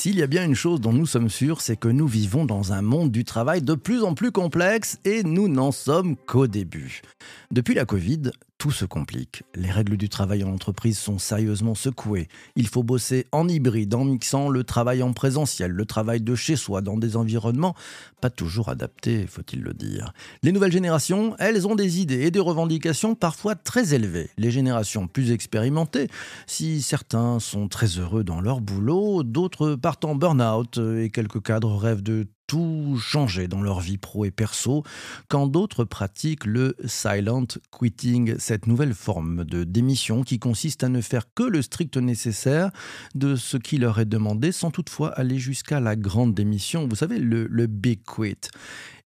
S'il y a bien une chose dont nous sommes sûrs, c'est que nous vivons dans un monde du travail de plus en plus complexe et nous n'en sommes qu'au début. Depuis la Covid, tout se complique. Les règles du travail en entreprise sont sérieusement secouées. Il faut bosser en hybride, en mixant le travail en présentiel, le travail de chez soi, dans des environnements pas toujours adaptés, faut-il le dire. Les nouvelles générations, elles ont des idées et des revendications parfois très élevées. Les générations plus expérimentées, si certains sont très heureux dans leur boulot, d'autres partent en burn-out et quelques cadres rêvent de tout changer dans leur vie pro et perso, quand d'autres pratiquent le silent quitting, cette nouvelle forme de démission qui consiste à ne faire que le strict nécessaire de ce qui leur est demandé sans toutefois aller jusqu'à la grande démission, vous savez, le big quit.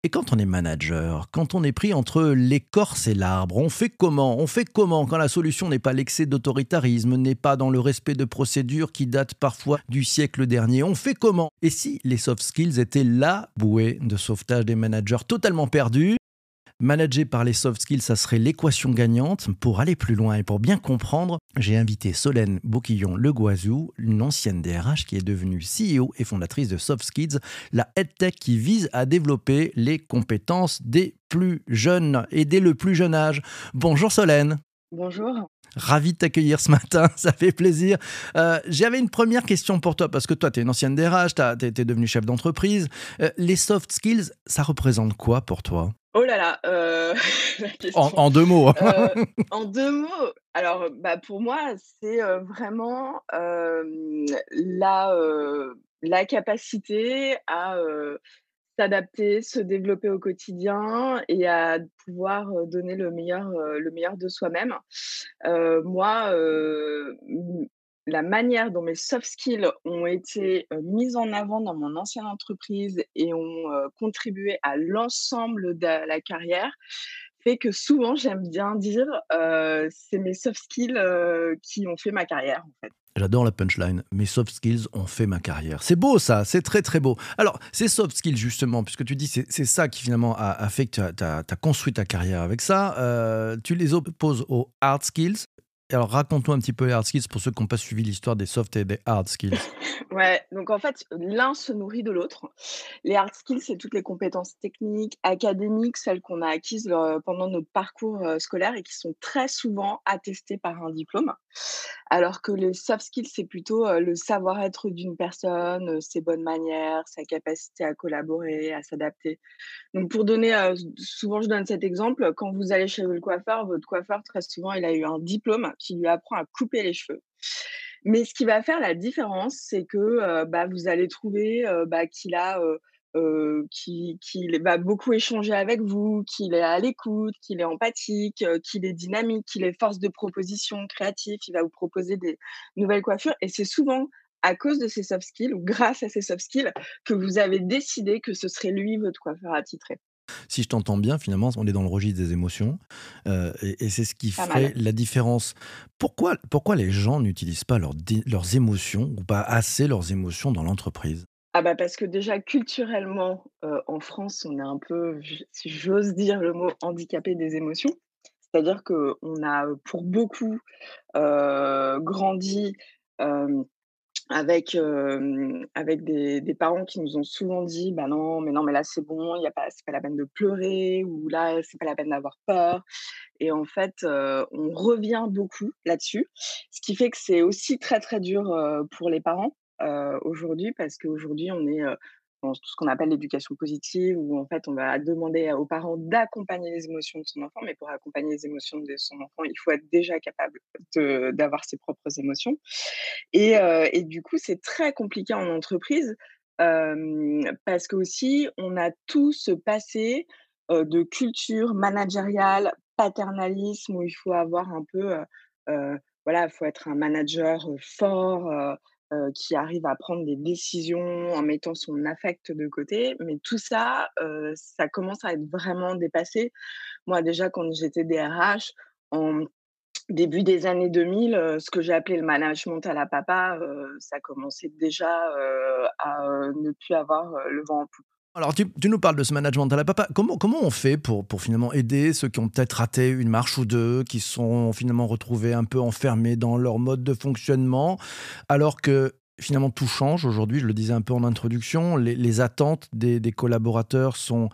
Et quand on est manager, quand on est pris entre l'écorce et l'arbre, on fait comment? On fait comment quand la solution n'est pas l'excès d'autoritarisme, n'est pas dans le respect de procédures qui datent parfois du siècle dernier? On fait comment? Et si les soft skills étaient la bouée de sauvetage des managers totalement perdus Manager par les soft skills, ça serait l'équation gagnante. Pour aller plus loin et pour bien comprendre, j'ai invité Solène Bouquillon-Le Guazou, une ancienne DRH qui est devenue CEO et fondatrice de Soft Skills, la EdTech qui vise à développer les compétences des plus jeunes et dès le plus jeune âge. Bonjour Solène. Bonjour. Ravi de t'accueillir ce matin, ça fait plaisir. Euh, J'avais une première question pour toi, parce que toi, tu es une ancienne DRH, tu es, devenu chef d'entreprise. Euh, les soft skills, ça représente quoi pour toi? Oh là là, euh, en, deux mots. Hein. Euh, en deux mots, alors bah, pour moi, c'est euh, vraiment la, la capacité à s'adapter, se développer au quotidien et à pouvoir donner le meilleur, le meilleur de soi-même. moi, la manière dont mes soft skills ont été mises en avant dans mon ancienne entreprise et ont contribué à l'ensemble de la carrière fait que souvent j'aime bien dire c'est mes soft skills qui ont fait ma carrière en fait. J'adore la punchline. Mes soft skills ont fait ma carrière. C'est beau ça, c'est très très beau. Alors, ces soft skills justement, puisque tu dis c'est ça qui finalement a, fait que tu as, construit ta carrière avec ça, tu les opposes aux hard skills? Alors raconte-nous un petit peu les hard skills pour ceux qui n'ont pas suivi l'histoire des soft et des hard skills. ouais, donc en fait, l'un se nourrit de l'autre. Les hard skills, c'est toutes les compétences techniques, académiques, celles qu'on a acquises euh, pendant notre parcours euh, scolaire et qui sont très souvent attestées par un diplôme. Alors que les soft skills, c'est plutôt le savoir-être d'une personne, ses bonnes manières, sa capacité à collaborer, à s'adapter. Donc pour donner, souvent je donne cet exemple, quand vous allez chez le coiffeur, votre coiffeur, très souvent, il a eu un diplôme qui lui apprend à couper les cheveux. Mais ce qui va faire la différence, c'est que bah, vous allez trouver bah, qu'il a qu'il va beaucoup échanger avec vous, qu'il est à l'écoute, qu'il est empathique, qu'il est dynamique, qu'il est force de proposition, créatif, il va vous proposer des nouvelles coiffures. Et c'est souvent à cause de ces soft skills ou grâce à ces soft skills que vous avez décidé que ce serait lui votre coiffeur attitré. Si je t'entends bien, finalement, on est dans le registre des émotions. Euh, et, c'est ce qui fait la différence. Pourquoi, pourquoi les gens n'utilisent pas leurs émotions ou pas assez leurs émotions dans l'entreprise? Ah bah parce que déjà culturellement, en France, on est un peu, si j'ose dire le mot, handicapé des émotions. C'est-à-dire qu'on a, pour beaucoup, grandi avec, avec des, parents qui nous ont souvent dit bah non mais non mais là c'est bon il a pas c'est pas la peine de pleurer ou là c'est pas la peine d'avoir peur. Et en fait on revient beaucoup là-dessus. Ce qui fait que c'est aussi très très dur pour les parents aujourd'hui parce qu'aujourd'hui on est tout ce qu'on appelle l'éducation positive, où en fait on va demander aux parents d'accompagner les émotions de son enfant, mais pour accompagner les émotions de son enfant, il faut être déjà capable d'avoir ses propres émotions. Et, euh, et du coup, c'est très compliqué en entreprise euh, parce qu'aussi on a tout ce passé euh, de culture managériale, paternalisme, où il faut avoir un peu, voilà, il faut être un manager fort qui arrive à prendre des décisions en mettant son affect de côté. Mais tout ça, ça commence à être vraiment dépassé. Moi, déjà, quand j'étais DRH, en début des années 2000, heu, ce que j'ai appelé le management à la papa, ça commençait déjà, à, ne plus avoir, le vent en poupe. Alors, tu, nous parles de ce management à la papa. Comment, on fait pour, finalement aider ceux qui ont peut-être raté une marche ou deux, qui sont finalement retrouvés un peu enfermés dans leur mode de fonctionnement, alors que finalement tout change aujourd'hui, je le disais un peu en introduction, les, attentes des, des collaborateurs sont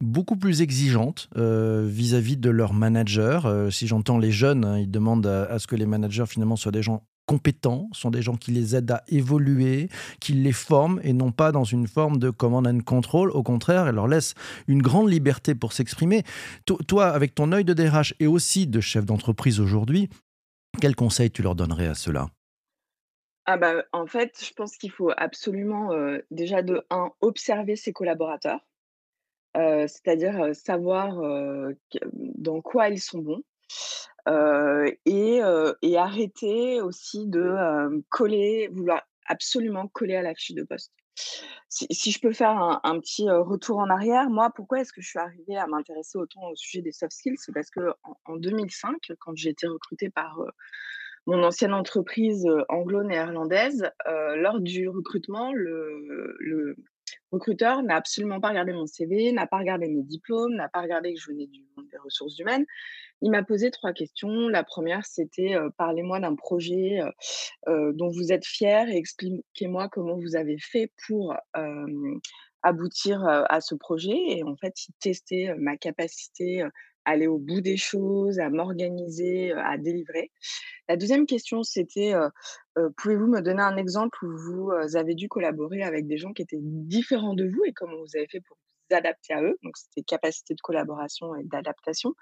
beaucoup plus exigeantes euh, vis-à-vis de leurs managers. Euh, si j'entends les jeunes, hein, ils demandent à, à ce que les managers finalement soient des gens compétents, sont des gens qui les aident à évoluer, qui les forment et non pas dans une forme de command and control. Au contraire, elle leur laisse une grande liberté pour s'exprimer. To- Toi, avec ton œil de DRH et aussi de chef d'entreprise aujourd'hui, quels conseils tu leur donnerais à ceux-là? Ah bah, en fait, je pense qu'il faut absolument, heu, déjà de un observer ses collaborateurs, heu, c'est-à-dire, heu, savoir, dans quoi ils sont bons, et arrêter aussi de, hem, coller vouloir absolument coller à la fiche de poste. Si si je peux faire un un petit, retour en arrière, moi, pourquoi est-ce que je suis arrivée à m'intéresser autant au sujet des soft skills? C'est parce qu'en en en 2005, quand j'ai été recrutée par, mon ancienne entreprise, anglo-néerlandaise, lors du recrutement, le le recruteur n'a absolument pas regardé mon CV, n'a pas regardé mes diplômes, n'a pas regardé que je venais du monde des ressources humaines. Il m'a posé 3 questions. La première, c'était, «Parlez-moi d'un projet, dont vous êtes fier et expliquez-moi comment vous avez fait pour, aboutir, à ce projet» et en fait, il testait, ma capacité, aller au bout des choses, à m'organiser, heu, à délivrer. La deuxième question, c'était, heu heu: «Pouvez-vous me donner un exemple où vous, avez dû collaborer avec des gens qui étaient différents de vous et comment vous avez fait pour vous adapter à eux?» donc c'était capacité de collaboration et d'adaptation.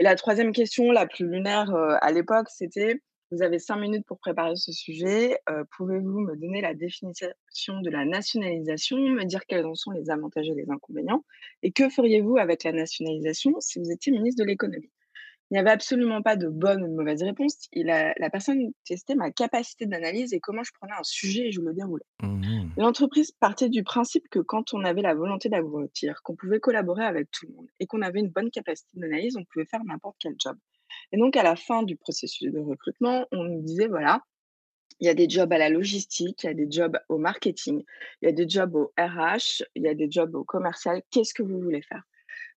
Et la troisième question, la plus lunaire, à l'époque, c'était: «Vous avez 5 minutes pour préparer ce sujet, heu, pouvez-vous me donner la définition de la nationalisation, me dire quels en sont les avantages et les inconvénients? Et que feriez-vous avec la nationalisation si vous étiez ministre de l'économie?» Il n'y avait absolument pas de bonne ou de mauvaise réponse. Il a la personne testait ma capacité d'analyse et comment je prenais un sujet et je le déroulais. Mhm. L'entreprise partait du principe que quand on avait la volonté d'aboutir, qu'on pouvait collaborer avec tout le monde et qu'on avait une bonne capacité d'analyse, on pouvait faire n'importe quel job. Et donc, à la fin du processus de recrutement, on nous disait, voilà, il y a des jobs à la logistique, il y a des jobs au marketing, il y a des jobs au RH, il y a des jobs au commercial. Qu'est-ce que vous voulez faire?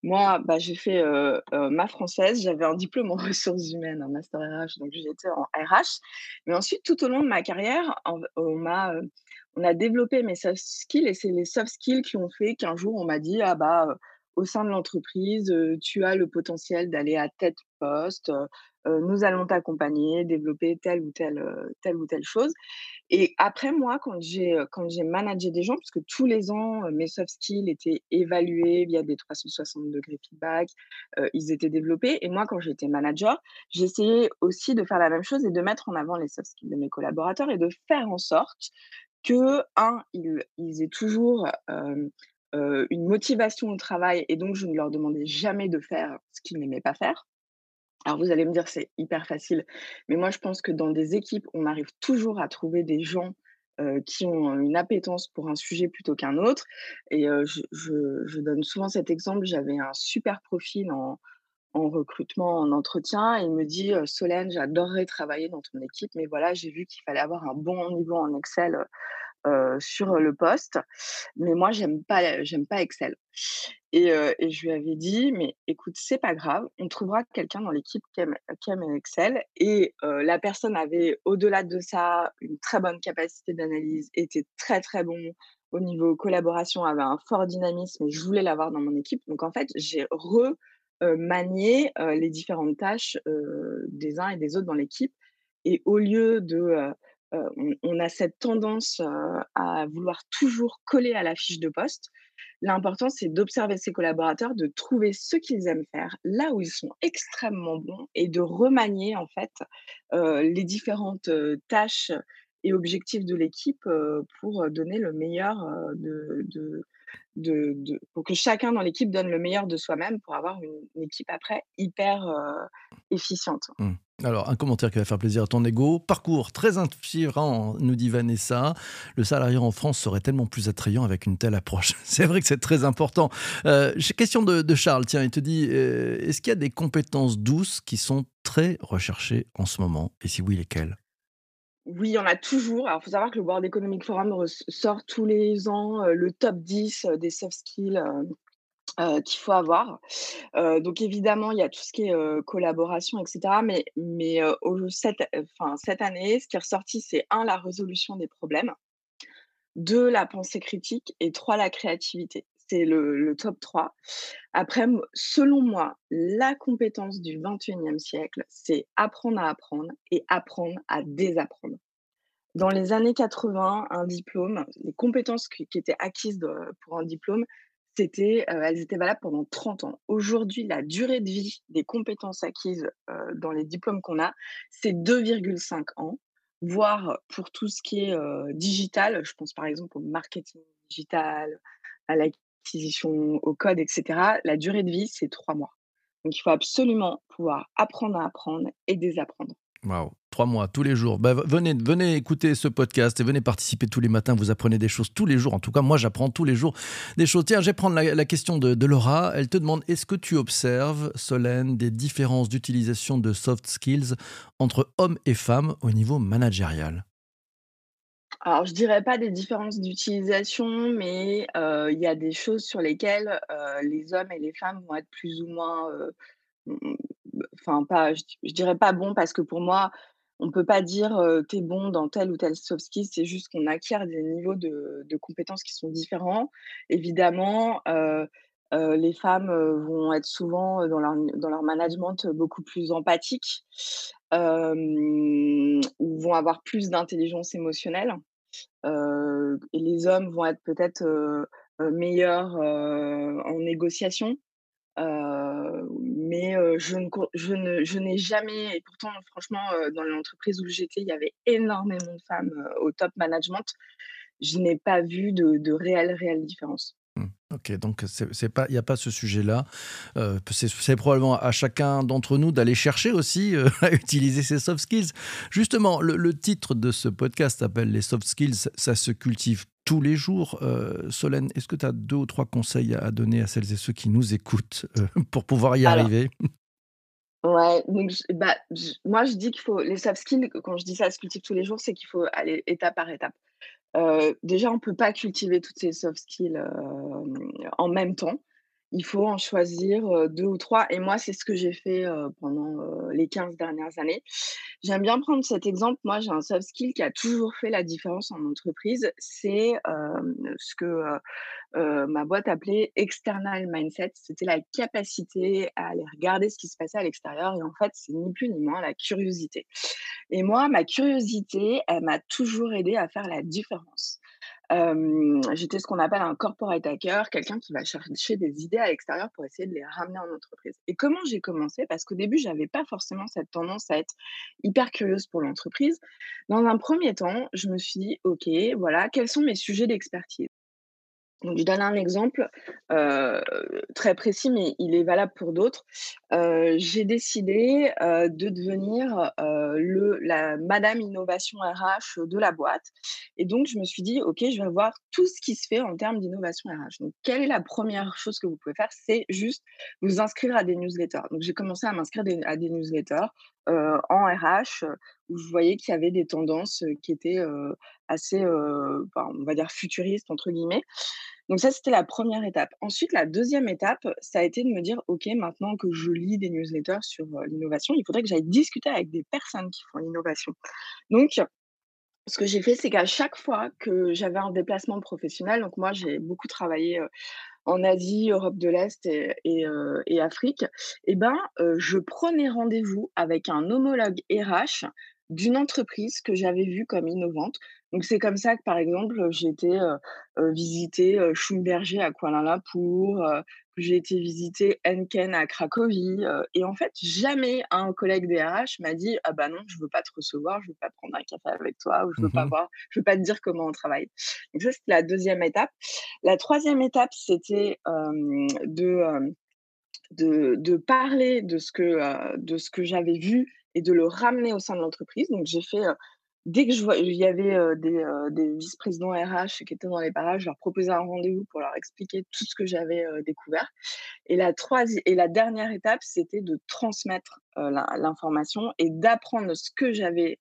Moi, bah, j'ai fait, heu heu, ma française, j'avais un diplôme en ressources humaines, un master RH, donc j'étais en RH. Mais ensuite, tout au long de ma carrière, en on m'a, heu, on a développé mes soft skills et c'est les soft skills qui ont fait qu'un jour, on m'a dit: «Ah bah, au sein de l'entreprise, tu as le potentiel d'aller à tel poste, nous allons t'accompagner, développer telle ou telle, telle ou telle chose». Et après moi, quand j'ai, quand j'ai managé des gens, puisque tous les ans, mes soft skills étaient évalués via des 360 degrés feedback, ils étaient développés et moi, quand j'étais manager, j'essayais aussi de faire la même chose et de mettre en avant les soft skills de mes collaborateurs et de faire en sorte que, un, ils ils aient toujours, une motivation au travail et donc je ne leur demandais jamais de faire ce qu'ils n'aimaient pas faire. Alors vous allez me dire: «C'est hyper facile», mais moi je pense que dans des équipes, on arrive toujours à trouver des gens, qui ont, une appétence pour un sujet plutôt qu'un autre et je donne souvent cet exemple. J'avais un super profil en en recrutement, en entretien et il me dit: «Heu, Solène, j'adorerais travailler dans ton équipe, mais voilà, j'ai vu qu'il fallait avoir un bon niveau en Excel, heu, sur le poste, mais moi j'aime pas j'aime pas Excel». Et je lui avais dit: «Mais écoute, c'est pas grave, on trouvera quelqu'un dans l'équipe qui aime Excel» et la personne avait au-delà de ça, une très bonne capacité d'analyse, était très, très bon au niveau collaboration, avait un fort dynamisme et je voulais l'avoir dans mon équipe. Donc en fait, j'ai re heu, les différentes tâches, des uns et des autres dans l'équipe et au lieu de, on on a cette tendance, heu, à vouloir toujours coller à la fiche de poste. L'important, c'est d'observer ses collaborateurs, de trouver ce qu'ils aiment faire, là où ils sont extrêmement bons et de remanier en fait, heu, les différentes, tâches et objectifs de l'équipe, pour, donner le meilleur, de pour que chacun dans l'équipe donne le meilleur de soi-même pour avoir une équipe après hyper, heu, efficiente. Hmm. Alors, un commentaire qui va faire plaisir à ton ego. Parcours très inspirant, nous dit Vanessa. Le salarié en France serait tellement plus attrayant avec une telle approche. C'est vrai que c'est très important. Euh, question de, Charles. Tiens, il te dit euh, est-ce qu'il y a des compétences douces qui sont très recherchés en ce moment? Et si oui, lesquels Oui, il y en a toujours. Alors, il faut savoir que le World Economic Forum sort tous les ans le top 10 des soft skills qu'il faut avoir. donc évidemment, il y a tout ce qui est collaboration, etc. Mais, mais cette, cette année, ce qui est ressorti, c'est un, la résolution des problèmes, deux, la pensée critique et trois, la créativité. C'est le, top 3. Après, selon moi, la compétence du 21e siècle, c'est apprendre à apprendre et apprendre à désapprendre. Dans les années 80, un diplôme, les compétences qui, étaient acquises pour un diplôme, c'était, elles étaient valables pendant 30 ans. Aujourd'hui, la durée de vie des compétences acquises dans les diplômes qu'on a, c'est 2,5 ans, voire pour tout ce qui est digital, je pense par exemple au marketing digital, à l'acquisition, au code, etc. La durée de vie, c'est 3 mois. Donc il faut absolument pouvoir apprendre à apprendre et désapprendre. Waouh, trois mois, tous les jours. Bah, venez, venez écouter ce podcast et venez participer tous les matins. Vous apprenez des choses tous les jours. En tout cas, moi, j'apprends tous les jours des choses. Tiens, je vais prendre la, question de, Laura. Elle te demande est-ce que tu observes, Solène, des différences d'utilisation de soft skills entre hommes et femmes au niveau managérial? Alors, je dirais pas des différences d'utilisation, mais il y a des choses sur lesquelles les hommes et les femmes vont être plus ou moins enfin pas, je, dirais pas bon parce que pour moi, on peut pas dire tu es bon dans tel ou tel soft skill, c'est juste qu'on acquiert des niveaux de, compétences qui sont différents. Évidemment, les femmes vont être souvent dans leur, dans leur management beaucoup plus empathiques ou vont avoir plus d'intelligence émotionnelle. et les hommes vont être peut-être meilleurs en négociation mais je, ne, je, ne, je n'ai jamais, et pourtant, franchement, dans l'entreprise où j'étais, il y avait énormément de femmes au top management. Je n'ai pas vu de, de réelle, réelle différence. Mmh. Ok, donc c'est pas, il n'y a pas ce sujet-là. Euh, c'est probablement à chacun d'entre nous d'aller chercher aussi euh, à utiliser ces soft skills. Justement, le, titre de ce podcast s'appelle Les soft skills, ça se cultive tous les jours. Euh, Solène, est-ce que tu as deux ou trois conseils à donner à celles et ceux qui nous écoutent pour pouvoir y arriver? Ouais, donc bah, moi je dis qu'il faut les soft skills, quand je dis ça se cultive tous les jours, c'est qu'il faut aller étape par étape déjà, on ne peut pas cultiver toutes ces soft skills en même temps. Il faut en choisir deux ou trois. Et moi, c'est ce que j'ai fait pendant les 15 dernières années. J'aime bien prendre cet exemple. Moi, j'ai un soft skill qui a toujours fait la différence en entreprise. C'est ce que ma boîte appelait external mindset. C'était la capacité à aller regarder ce qui se passait à l'extérieur. Et en fait, c'est ni plus ni moins la curiosité. Et moi, ma curiosité, elle m'a toujours aidé à faire la différence. J'étais ce qu'on appelle un corporate hacker, quelqu'un qui va chercher des idées à l'extérieur pour essayer de les ramener en entreprise. Et comment j'ai commencé? Parce qu'au début, je n'avais pas forcément cette tendance à être hyper curieuse pour l'entreprise. Dans un premier temps, je me suis dit, OK, voilà, quels sont mes sujets d'expertise? Donc, je donne un exemple très précis, mais il est valable pour d'autres. j'ai décidé de devenir le, la Madame Innovation RH de la boîte. Et donc, je me suis dit, OK, je vais voir tout ce qui se fait en termes d'innovation RH. Donc, quelle est la première chose que vous pouvez faire? C'est juste vous inscrire à des newsletters. Donc, j'ai commencé à m'inscrire à des newsletters en RH où je voyais qu'il y avait des tendances qui étaient assez, on va dire, futuristes, entre guillemets. Donc ça, c'était la première étape. Ensuite, la deuxième étape, ça a été de me dire, OK, maintenant que je lis des newsletters sur l'innovation, il faudrait que j'aille discuter avec des personnes qui font l'innovation. Donc, ce que j'ai fait, c'est qu'à chaque fois que j'avais un déplacement professionnel, donc moi, j'ai beaucoup travaillé en Asie, Europe de l'Est et, Afrique, et eh ben, je prenais rendez-vous avec un homologue RH d'une entreprise que j'avais vue comme innovante. Donc c'est comme ça que, par exemple, j'ai été visiter Schumberger à Kuala Lumpur, j'ai été visiter Enken à Cracovie. et en fait, jamais un collègue DRH m'a dit Ah bah non, je veux pas te recevoir, je veux pas prendre un café avec toi, ou je veux pas mmh voir, je veux pas te dire comment on travaille. Donc ça, c'était la deuxième étape. La troisième étape, c'était de, de, de, parler de ce que, de ce que j'avais vu et de le ramener au sein de l'entreprise. Donc, j'ai fait dès que je vois il y avait, des, heu, des vice-présidents RH qui étaient dans les parages, je leur proposais un rendez-vous pour leur expliquer tout ce que j'avais, découvert et la troisi et la dernière étape, c'était de transmettre, l'information et d'apprendre ce que j'avais,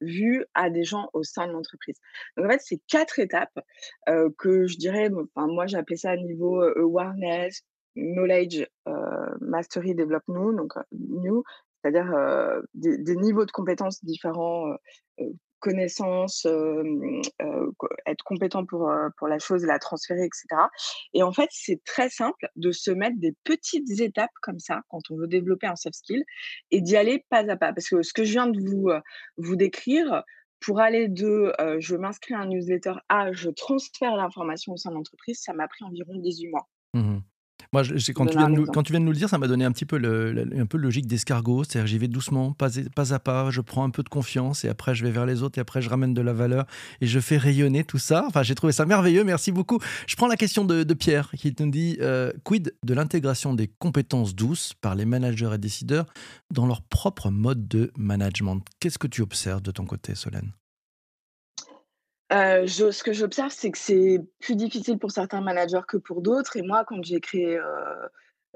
vu à des gens au sein de l'entreprise. Donc en fait, c'est 4 étapes, que je dirais, moi j'appelais ça niveau, heu, awareness, knowledge, mastery, develop new donc new, c'est-à-dire, heu, des niveaux de compétences différents, heu heu, connaissances, être compétent pour, pour la chose, la transférer et cetera et en fait, c'est très simple de se mettre des petites étapes comme ça quand on veut développer un soft skill et d'y aller pas à pas. Parce que ce que je viens de vous, vous décrire, pour aller de, je m'inscris à un newsletter à je transfère l'information au sein de l'entreprise, ça m'a pris environ 18 mois. Mmh Moi, je quand tu viens de nous exemple. quand tu viens de nous le dire, ça m'a donné un petit peu le le un peu logique d'escargot, c'est-à-dire j'y vais doucement, pas pas à pas, je prends un peu de confiance et après je vais vers les autres et après je ramène de la valeur et je fais rayonner tout ça. Enfin, j'ai trouvé ça merveilleux, merci beaucoup. Je prends la question de de Pierre qui nous dit, heu: «Quid de l'intégration des compétences douces par les managers et décideurs dans leur propre mode de management?» Qu'est-ce que tu observes de ton côté, Solène? Je ce que j'observe, c'est que c'est plus difficile pour certains managers que pour d'autres et moi, quand j'ai créé,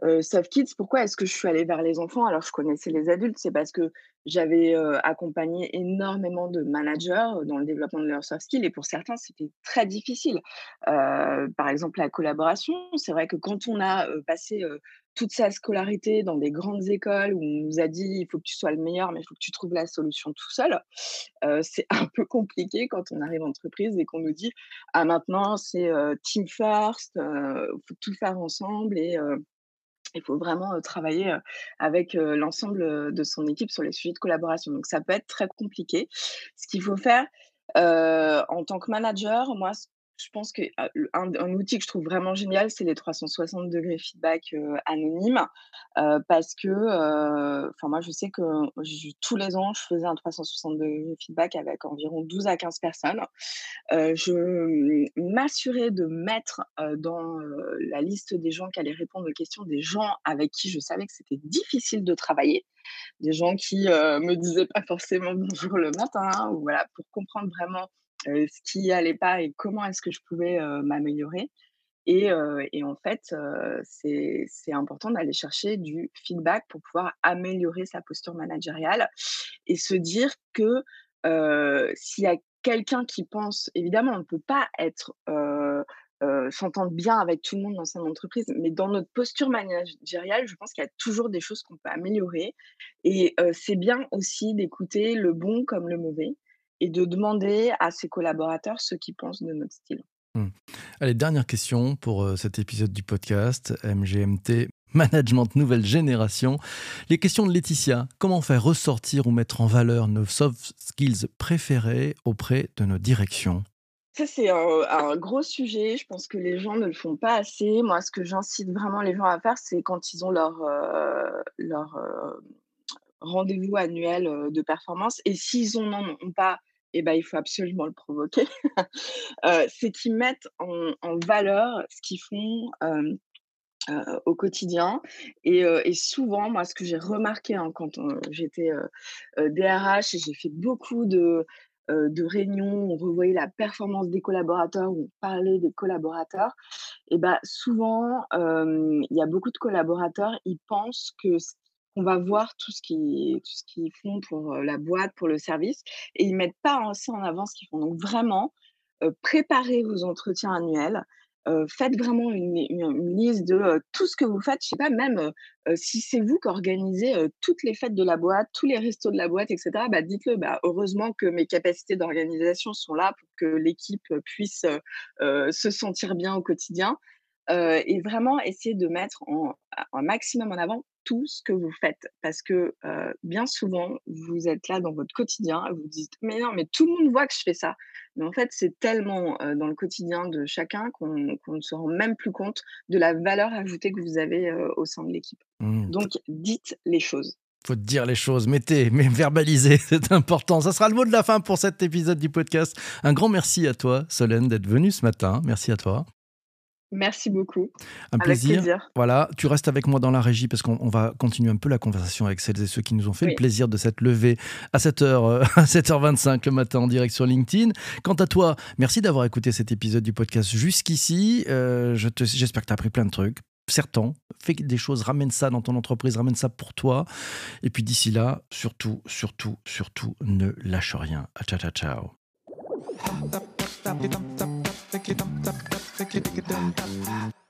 heu, Soft Kids, pourquoi est-ce que je suis allée vers les enfants? Alors je connaissais les adultes, c'est parce que j'avais, heu, accompagné énormément de managers, heu, dans le développement de leurs soft skills et pour certains, c'était très difficile. Heu, par exemple, la collaboration, c'est vrai que quand on a, passé, toute sa scolarité dans des grandes écoles où on nous a dit: «Il faut que tu sois le meilleur, mais il faut que tu trouves la solution tout seul», c'est un peu compliqué quand on arrive en entreprise et qu'on nous dit: «Ah maintenant c'est, team first, heu, faut tout faire ensemble et il faut vraiment, travailler, avec, l'ensemble, de son équipe sur les sujets de collaboration». Donc ça peut être très compliqué. Ce qu'il faut faire, en tant que manager, moi je pense que, ah, outil que je trouve vraiment génial, c'est les 360 degrés feedback, heu, anonymes. Heu, parce que, heu, enfin moi je sais que tous les ans, je faisais un 360 degrés feedback avec environ 12 à 15 personnes. Je, mmh, m'assurais de mettre, dans, la liste des gens qui allaient répondre aux questions, des gens avec qui je savais que c'était difficile de travailler. Des gens qui, heu, me disaient pas forcément bonjour le matin ou voilà, pour comprendre vraiment, ce qui allait pas et comment est-ce que je pouvais, m'améliorer. Et en fait, c'est important d'aller chercher du feedback pour pouvoir améliorer sa posture managériale et se dire que, s'il y a quelqu'un qui pense évidemment, on ne peut pas être, s'entendre bien avec tout le monde dans son entreprise, mais dans notre posture managériale, je pense qu'il y a toujours des choses qu'on peut améliorer et c'est bien aussi d'écouter le bon comme le mauvais et de demander à ses collaborateurs ce qu'ils pensent de notre style. Mmh. Allez, dernière question pour euh, cet épisode du podcast MGMT Management Nouvelle Génération. Les questions de Laetitia. Comment faire ressortir ou mettre en valeur nos soft skills préférés auprès de nos directions? Ça, c'est un un gros sujet. Je pense que les gens ne le font pas assez. Moi, ce que j'incite vraiment les gens à faire, c'est quand ils ont leur, heu, leur, heu, rendez-vous annuel, de performance et s'ils en en ont pas et ben, il faut absolument le provoquer. Heu, c'est qu'ils mettent en valeur ce qu'ils font, au quotidien et souvent, moi, ce que j'ai remarqué, hein, quand, j'étais, DRH et j'ai fait beaucoup de, réunions, où on revoyait la performance des collaborateurs, où on parlait des collaborateurs et bah, souvent, il y a beaucoup de collaborateurs, ils pensent que ce qu'on va voir tout ce qu'ils font pour, la boîte, pour le service et ils mettent pas assez en avant ce qu'ils font. Donc vraiment, préparez vos entretiens annuels, faites vraiment une liste de, tout ce que vous faites. Je sais pas, même, si c'est vous qui organisez, toutes les fêtes de la boîte, tous les restos de la boîte et cetera, bah, dites-le: «Bah, heureusement que mes capacités d'organisation sont là pour que l'équipe, puisse, se sentir bien au quotidien». Et vraiment essayer de mettre un maximum en avant tout ce que vous faites. Parce que, bien souvent, vous êtes là dans votre quotidien et vous dites: «Mais non, mais tout le monde voit que je fais ça». Mais en fait, c'est tellement, dans le quotidien de chacun qu'on ne se rend même plus compte de la valeur ajoutée que vous avez, au sein de l'équipe. Mmh, Donc dites les choses. Faut dire les choses, mettez, mais verbalisez, c'est important. Ça sera le mot de la fin pour cet épisode du podcast. Un grand merci à toi, Solène, d'être venue ce matin. Merci à toi. Merci beaucoup. Un plaisir. plaisir. Voilà, tu restes avec moi dans la régie parce qu'on on va continuer un peu la conversation avec celles et ceux qui nous ont fait le plaisir de s'être levés à 7h, euh, à 7h25 le matin en direct sur LinkedIn. Quant à toi, merci d'avoir écouté cet épisode du podcast jusqu'ici. Euh, je J'espère que tu as appris plein de trucs. Certains, fais des choses, ramène ça dans ton entreprise, ramène ça pour toi. Et puis d'ici là, surtout, surtout, surtout, ne lâche rien. Ciao, ciao, ciao. dum dum dum it, dum up.